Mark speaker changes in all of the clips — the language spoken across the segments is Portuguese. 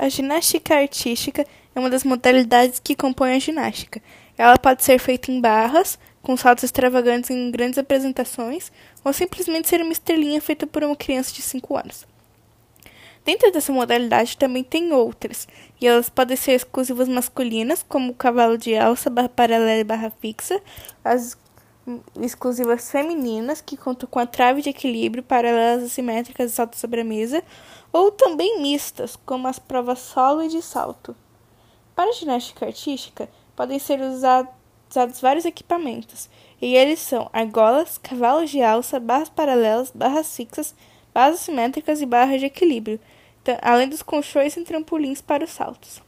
Speaker 1: A ginástica artística é uma das modalidades que compõem a ginástica. Ela pode ser feita em barras, com saltos extravagantes em grandes apresentações, ou simplesmente ser uma estrelinha feita por uma criança de 5 anos. Dentro dessa modalidade também tem outras, e elas podem ser exclusivas masculinas, como o cavalo de alça, barra paralela e barra fixa, as exclusivas femininas, que contam com a trave de equilíbrio, paralelas assimétricas e salto sobre a mesa, ou também mistas, como as provas solo e de salto. Para ginástica artística, podem ser usados, usados vários equipamentos, e eles são argolas, cavalos de alça, barras paralelas, barras fixas, barras assimétricas e barras de equilíbrio, além dos colchões e trampolins para os saltos.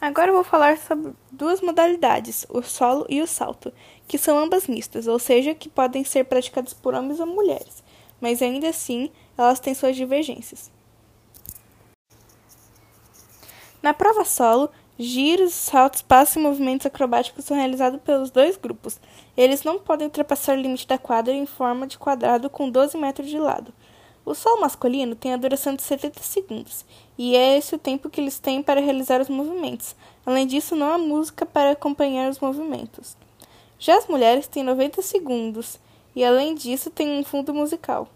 Speaker 1: Agora vou falar sobre duas modalidades, o solo e o salto, que são ambas mistas, ou seja, que podem ser praticadas por homens ou mulheres, mas ainda assim elas têm suas divergências. Na prova solo, giros, saltos, passos e movimentos acrobáticos são realizados pelos dois grupos. Eles não podem ultrapassar o limite da quadra em forma de quadrado com 12 metros de lado. O solo masculino tem a duração de 70 segundos, e é esse o tempo que eles têm para realizar os movimentos. Além disso, não há música para acompanhar os movimentos. Já as mulheres têm 90 segundos, e além disso, tem um fundo musical.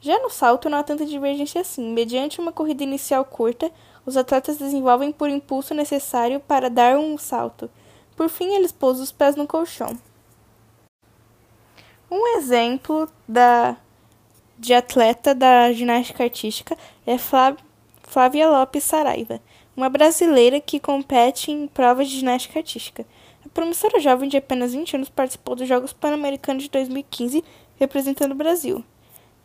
Speaker 1: Já no salto, não há tanta divergência assim. Mediante uma corrida inicial curta, os atletas desenvolvem por impulso necessário para dar um salto. Por fim, eles pousam os pés no colchão. Um exemplo da de atleta da ginástica artística é Flávia Lopes Saraiva, uma brasileira que compete em provas de ginástica artística. A promissora jovem de apenas 20 anos participou dos Jogos Pan-Americanos de 2015, representando o Brasil.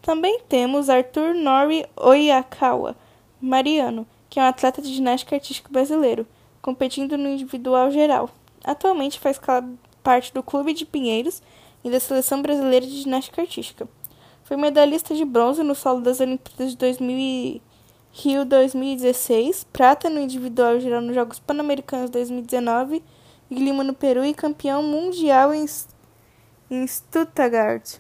Speaker 1: Também temos Arthur Nori Oyakawa Mariano, que é um atleta de ginástica artística brasileiro, competindo no individual geral. Atualmente faz parte do Clube de Pinheiros e da Seleção Brasileira de Ginástica Artística. Foi medalhista de bronze no solo das Olimpíadas de 2000 Rio 2016, prata no individual geral nos Jogos Pan-Americanos 2019 e Lima no Peru e campeão mundial em, em Stuttgart.